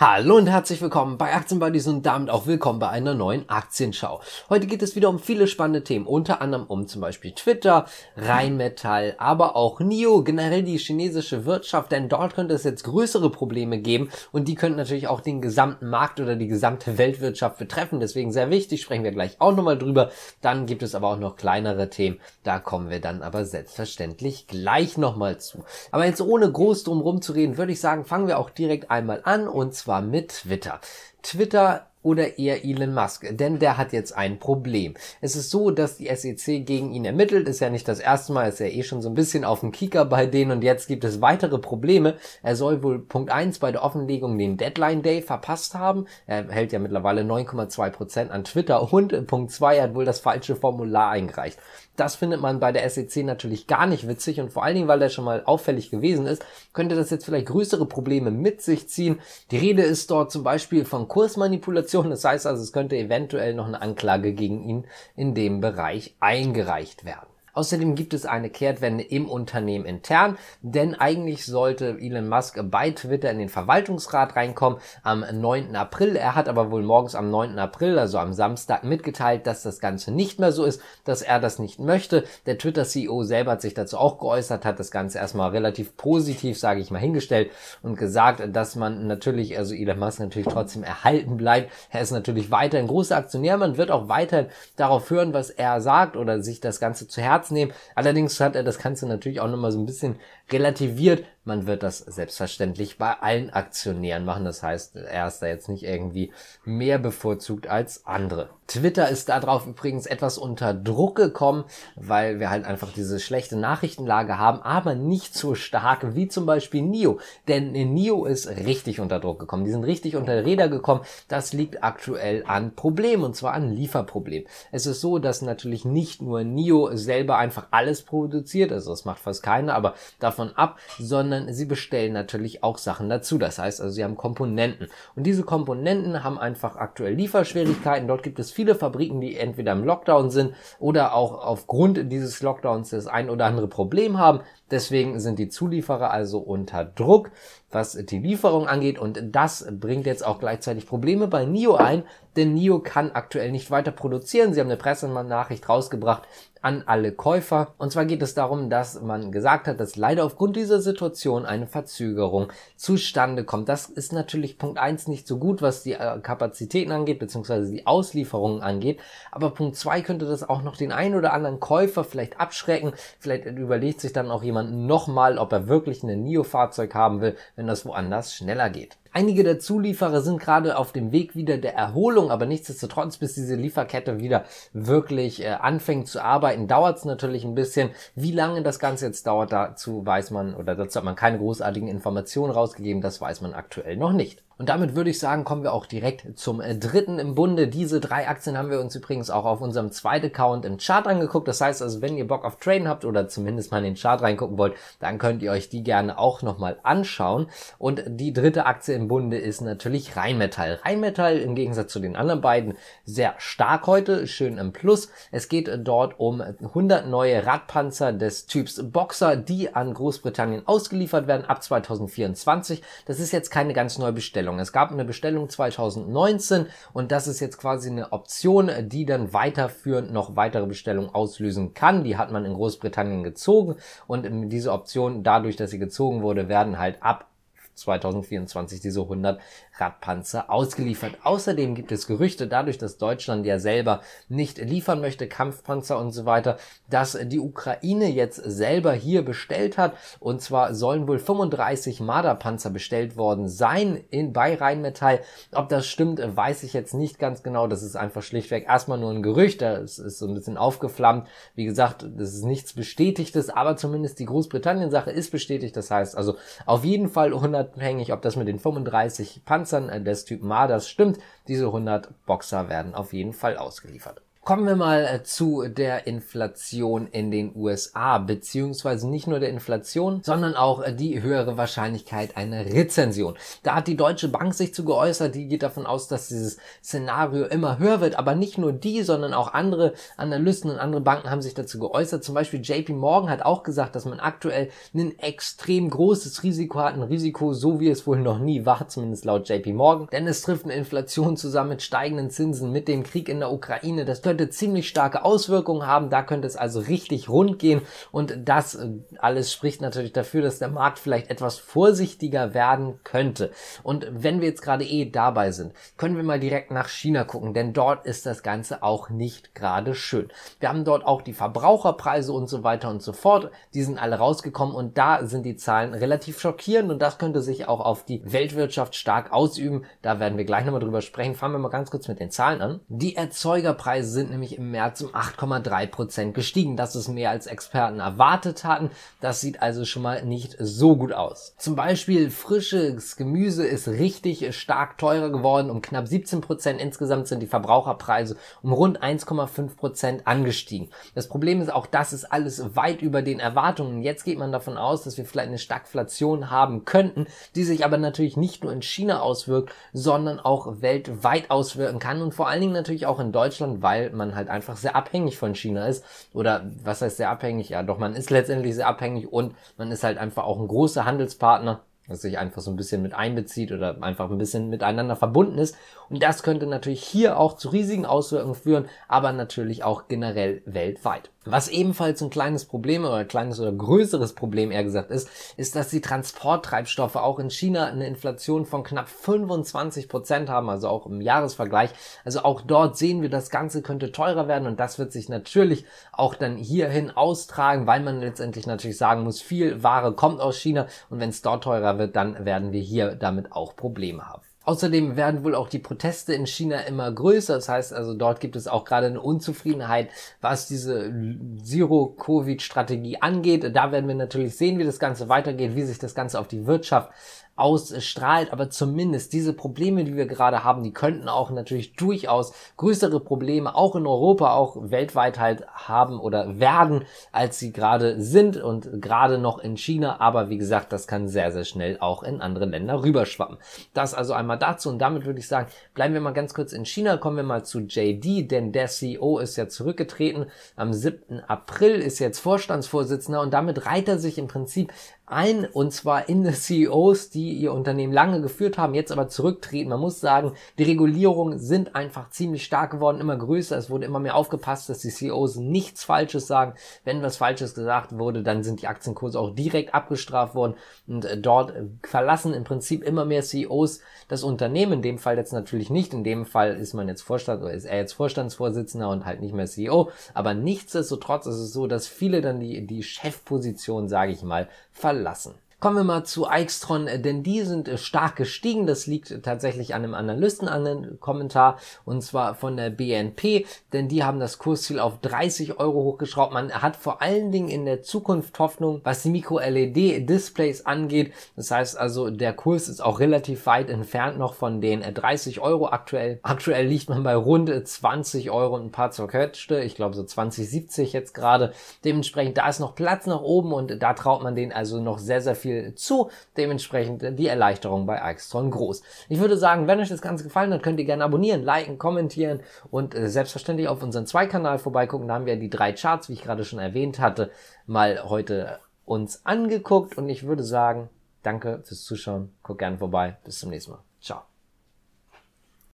Hallo und herzlich willkommen bei Aktienbuddies und damit auch willkommen bei einer neuen Aktienschau. Heute geht es wieder um viele spannende Themen, unter anderem um zum Beispiel Twitter, Rheinmetall, aber auch NIO, generell die chinesische Wirtschaft, denn dort könnte es jetzt größere Probleme geben und die könnten natürlich auch den gesamten Markt oder die gesamte Weltwirtschaft betreffen. Deswegen sehr wichtig, sprechen wir gleich auch nochmal drüber. Dann gibt es aber auch noch kleinere Themen, da kommen wir dann aber selbstverständlich gleich nochmal zu. Aber jetzt ohne groß drum rumzureden, würde ich sagen, fangen wir auch direkt einmal an und zwar zwar mit Twitter. Twitter oder eher Elon Musk, denn der hat jetzt ein Problem. Es ist so, dass die SEC gegen ihn ermittelt, ist ja nicht das erste Mal, ist ja eh schon so ein bisschen auf dem Kicker bei denen und jetzt gibt es weitere Probleme. Er soll wohl Punkt 1 bei der Offenlegung den Deadline Day verpasst haben. Er hält ja mittlerweile 9,2 Prozent an Twitter und Punkt 2 er hat wohl das falsche Formular eingereicht. Das findet man bei der SEC natürlich gar nicht witzig und vor allen Dingen, weil der schon mal auffällig gewesen ist, könnte das jetzt vielleicht größere Probleme mit sich ziehen. Die Rede ist dort zum Beispiel von Kursmanipulation. Das heißt also, es könnte eventuell noch eine Anklage gegen ihn in dem Bereich eingereicht werden. Außerdem gibt es eine Kehrtwende im Unternehmen intern, denn eigentlich sollte Elon Musk bei Twitter in den Verwaltungsrat reinkommen am 9. April. Er hat aber wohl morgens am 9. April, also am Samstag, mitgeteilt, dass das Ganze nicht mehr so ist, dass er das nicht möchte. Der Twitter-CEO selber hat sich dazu auch geäußert, hat das Ganze erstmal relativ positiv, sage ich mal, hingestellt und gesagt, dass man natürlich, also Elon Musk natürlich trotzdem erhalten bleibt. Er ist natürlich weiterhin großer Aktionär, man wird auch weiterhin darauf hören, was er sagt oder sich das Ganze zu Herzen nehmen. Allerdings hat er das Ganze natürlich auch nochmal so ein bisschen relativiert. Man wird das selbstverständlich bei allen Aktionären machen. Das heißt, er ist da jetzt nicht irgendwie mehr bevorzugt als andere. Twitter ist darauf übrigens etwas unter Druck gekommen, weil wir halt einfach diese schlechte Nachrichtenlage haben, aber nicht so stark wie zum Beispiel NIO. Denn NIO ist richtig unter Druck gekommen. Die sind richtig unter Räder gekommen. Das liegt aktuell an Problemen und zwar an Lieferproblemen. Es ist so, dass natürlich nicht nur NIO selber einfach alles produziert, also das macht fast keiner, aber davon ab, sondern sie bestellen natürlich auch Sachen dazu. Das heißt also, sie haben Komponenten. Und diese Komponenten haben einfach aktuell Lieferschwierigkeiten. Dort gibt es viele Fabriken, die entweder im Lockdown sind oder auch aufgrund dieses Lockdowns das ein oder andere Problem haben. Deswegen sind die Zulieferer also unter Druck, was die Lieferung angeht. Und das bringt jetzt auch gleichzeitig Probleme bei NIO ein, denn NIO kann aktuell nicht weiter produzieren. Sie haben eine Pressenachricht rausgebracht, an alle Käufer. Und zwar geht es darum, dass man gesagt hat, dass leider aufgrund dieser Situation eine Verzögerung zustande kommt. Das ist natürlich Punkt eins nicht so gut, was die äh, Kapazitäten angeht, beziehungsweise die Auslieferungen angeht. Aber Punkt zwei könnte das auch noch den einen oder anderen Käufer vielleicht abschrecken. Vielleicht überlegt sich dann auch jemand nochmal, ob er wirklich ein NIO-Fahrzeug haben will, wenn das woanders schneller geht. Einige der Zulieferer sind gerade auf dem Weg wieder der Erholung, aber nichtsdestotrotz, bis diese Lieferkette wieder wirklich äh, anfängt zu arbeiten, dauert es natürlich ein bisschen. Wie lange das Ganze jetzt dauert, dazu weiß man oder dazu hat man keine großartigen Informationen rausgegeben, das weiß man aktuell noch nicht. Und damit würde ich sagen, kommen wir auch direkt zum äh, dritten im Bunde. Diese drei Aktien haben wir uns übrigens auch auf unserem zweiten Account im Chart angeguckt. Das heißt also, wenn ihr Bock auf Traden habt oder zumindest mal in den Chart reingucken wollt, dann könnt ihr euch die gerne auch nochmal anschauen. Und die dritte Aktie im Bunde ist natürlich Rheinmetall. Rheinmetall im Gegensatz zu den anderen beiden sehr stark heute, schön im Plus. Es geht dort um 100 neue Radpanzer des Typs Boxer, die an Großbritannien ausgeliefert werden ab 2024. Das ist jetzt keine ganz neue Bestellung. Bestellung. Es gab eine Bestellung 2019 und das ist jetzt quasi eine Option, die dann weiterführend noch weitere Bestellungen auslösen kann. Die hat man in Großbritannien gezogen und diese Option, dadurch, dass sie gezogen wurde, werden halt ab 2024 diese 100 Radpanzer ausgeliefert. Außerdem gibt es Gerüchte, dadurch, dass Deutschland ja selber nicht liefern möchte, Kampfpanzer und so weiter, dass die Ukraine jetzt selber hier bestellt hat. Und zwar sollen wohl 35 Marderpanzer bestellt worden sein in, bei Rheinmetall. Ob das stimmt, weiß ich jetzt nicht ganz genau. Das ist einfach schlichtweg erstmal nur ein Gerücht. Das ist so ein bisschen aufgeflammt. Wie gesagt, das ist nichts Bestätigtes, aber zumindest die Großbritannien-Sache ist bestätigt. Das heißt also auf jeden Fall unabhängig, ob das mit den 35 Panzern Panzern des Typ Marder stimmt. Diese 100 Boxer werden auf jeden Fall ausgeliefert. Kommen wir mal äh, zu der Inflation in den USA, beziehungsweise nicht nur der Inflation, sondern auch äh, die höhere Wahrscheinlichkeit einer Rezension. Da hat die Deutsche Bank sich zu geäußert, die geht davon aus, dass dieses Szenario immer höher wird, aber nicht nur die, sondern auch andere Analysten und andere Banken haben sich dazu geäußert. Zum Beispiel JP Morgan hat auch gesagt, dass man aktuell ein extrem großes Risiko hat, ein Risiko, so wie es wohl noch nie war, zumindest laut JP Morgan, denn es trifft eine Inflation zusammen mit steigenden Zinsen, mit dem Krieg in der Ukraine, das könnte ziemlich starke Auswirkungen haben. Da könnte es also richtig rund gehen. Und das äh, alles spricht natürlich dafür, dass der Markt vielleicht etwas vorsichtiger werden könnte. Und wenn wir jetzt gerade eh dabei sind, können wir mal direkt nach China gucken, denn dort ist das Ganze auch nicht gerade schön. Wir haben dort auch die Verbraucherpreise und so weiter und so fort. Die sind alle rausgekommen und da sind die Zahlen relativ schockierend und das könnte sich auch auf die Weltwirtschaft stark ausüben. Da werden wir gleich nochmal drüber sprechen. Fangen wir mal ganz kurz mit den Zahlen an. Die Erzeugerpreise sind nämlich im März um 8,3 Prozent gestiegen. Das ist mehr als Experten erwartet hatten. Das sieht also schon mal nicht so gut aus. Zum Beispiel frisches Gemüse ist richtig stark teurer geworden, um knapp 17 Prozent. Insgesamt sind die Verbraucherpreise um rund 1,5 Prozent angestiegen. Das Problem ist auch, das ist alles weit über den Erwartungen. Jetzt geht man davon aus, dass wir vielleicht eine Stagflation haben könnten, die sich aber natürlich nicht nur in China auswirkt, sondern auch weltweit auswirken kann und vor allen Dingen natürlich auch in Deutschland, weil man halt einfach sehr abhängig von China ist. Oder was heißt sehr abhängig? Ja, doch man ist letztendlich sehr abhängig und man ist halt einfach auch ein großer Handelspartner sich einfach so ein bisschen mit einbezieht oder einfach ein bisschen miteinander verbunden ist. Und das könnte natürlich hier auch zu riesigen Auswirkungen führen, aber natürlich auch generell weltweit. Was ebenfalls ein kleines Problem oder ein kleines oder größeres Problem eher gesagt ist, ist, dass die Transporttreibstoffe auch in China eine Inflation von knapp 25 Prozent haben, also auch im Jahresvergleich. Also auch dort sehen wir, das Ganze könnte teurer werden und das wird sich natürlich auch dann hierhin austragen, weil man letztendlich natürlich sagen muss, viel Ware kommt aus China und wenn es dort teurer wird, dann werden wir hier damit auch Probleme haben. Außerdem werden wohl auch die Proteste in China immer größer. Das heißt also, dort gibt es auch gerade eine Unzufriedenheit, was diese Zero-Covid-Strategie angeht. Da werden wir natürlich sehen, wie das Ganze weitergeht, wie sich das Ganze auf die Wirtschaft ausstrahlt, aber zumindest diese Probleme, die wir gerade haben, die könnten auch natürlich durchaus größere Probleme auch in Europa, auch weltweit halt haben oder werden, als sie gerade sind und gerade noch in China, aber wie gesagt, das kann sehr, sehr schnell auch in andere Länder rüberschwappen. Das also einmal dazu und damit würde ich sagen, bleiben wir mal ganz kurz in China, kommen wir mal zu JD, denn der CEO ist ja zurückgetreten, am 7. April ist jetzt Vorstandsvorsitzender und damit reiht er sich im Prinzip ein, und zwar in die CEOs, die ihr Unternehmen lange geführt haben, jetzt aber zurücktreten. Man muss sagen, die Regulierungen sind einfach ziemlich stark geworden, immer größer. Es wurde immer mehr aufgepasst, dass die CEOs nichts Falsches sagen. Wenn was Falsches gesagt wurde, dann sind die Aktienkurse auch direkt abgestraft worden. Und äh, dort verlassen im Prinzip immer mehr CEOs das Unternehmen. In dem Fall jetzt natürlich nicht. In dem Fall ist man jetzt Vorstand oder ist er jetzt Vorstandsvorsitzender und halt nicht mehr CEO. Aber nichtsdestotrotz ist es so, dass viele dann die, die Chefposition, sage ich mal, verlassen verlassen. Kommen wir mal zu Eichstron, denn die sind stark gestiegen. Das liegt tatsächlich an einem Analysten, an einem Kommentar, und zwar von der BNP, denn die haben das Kursziel auf 30 Euro hochgeschraubt. Man hat vor allen Dingen in der Zukunft Hoffnung, was die Micro-LED-Displays angeht. Das heißt also, der Kurs ist auch relativ weit entfernt noch von den 30 Euro aktuell. Aktuell liegt man bei rund 20 Euro und ein paar zerquetschte. Ich glaube so 2070 jetzt gerade. Dementsprechend, da ist noch Platz nach oben und da traut man den also noch sehr, sehr viel viel zu. Dementsprechend die Erleichterung bei Aixtron groß. Ich würde sagen, wenn euch das Ganze gefallen hat, könnt ihr gerne abonnieren, liken, kommentieren und äh, selbstverständlich auf unseren Zwei-Kanal vorbeigucken. Da haben wir die drei Charts, wie ich gerade schon erwähnt hatte, mal heute uns angeguckt und ich würde sagen, danke fürs Zuschauen. Guckt gerne vorbei. Bis zum nächsten Mal.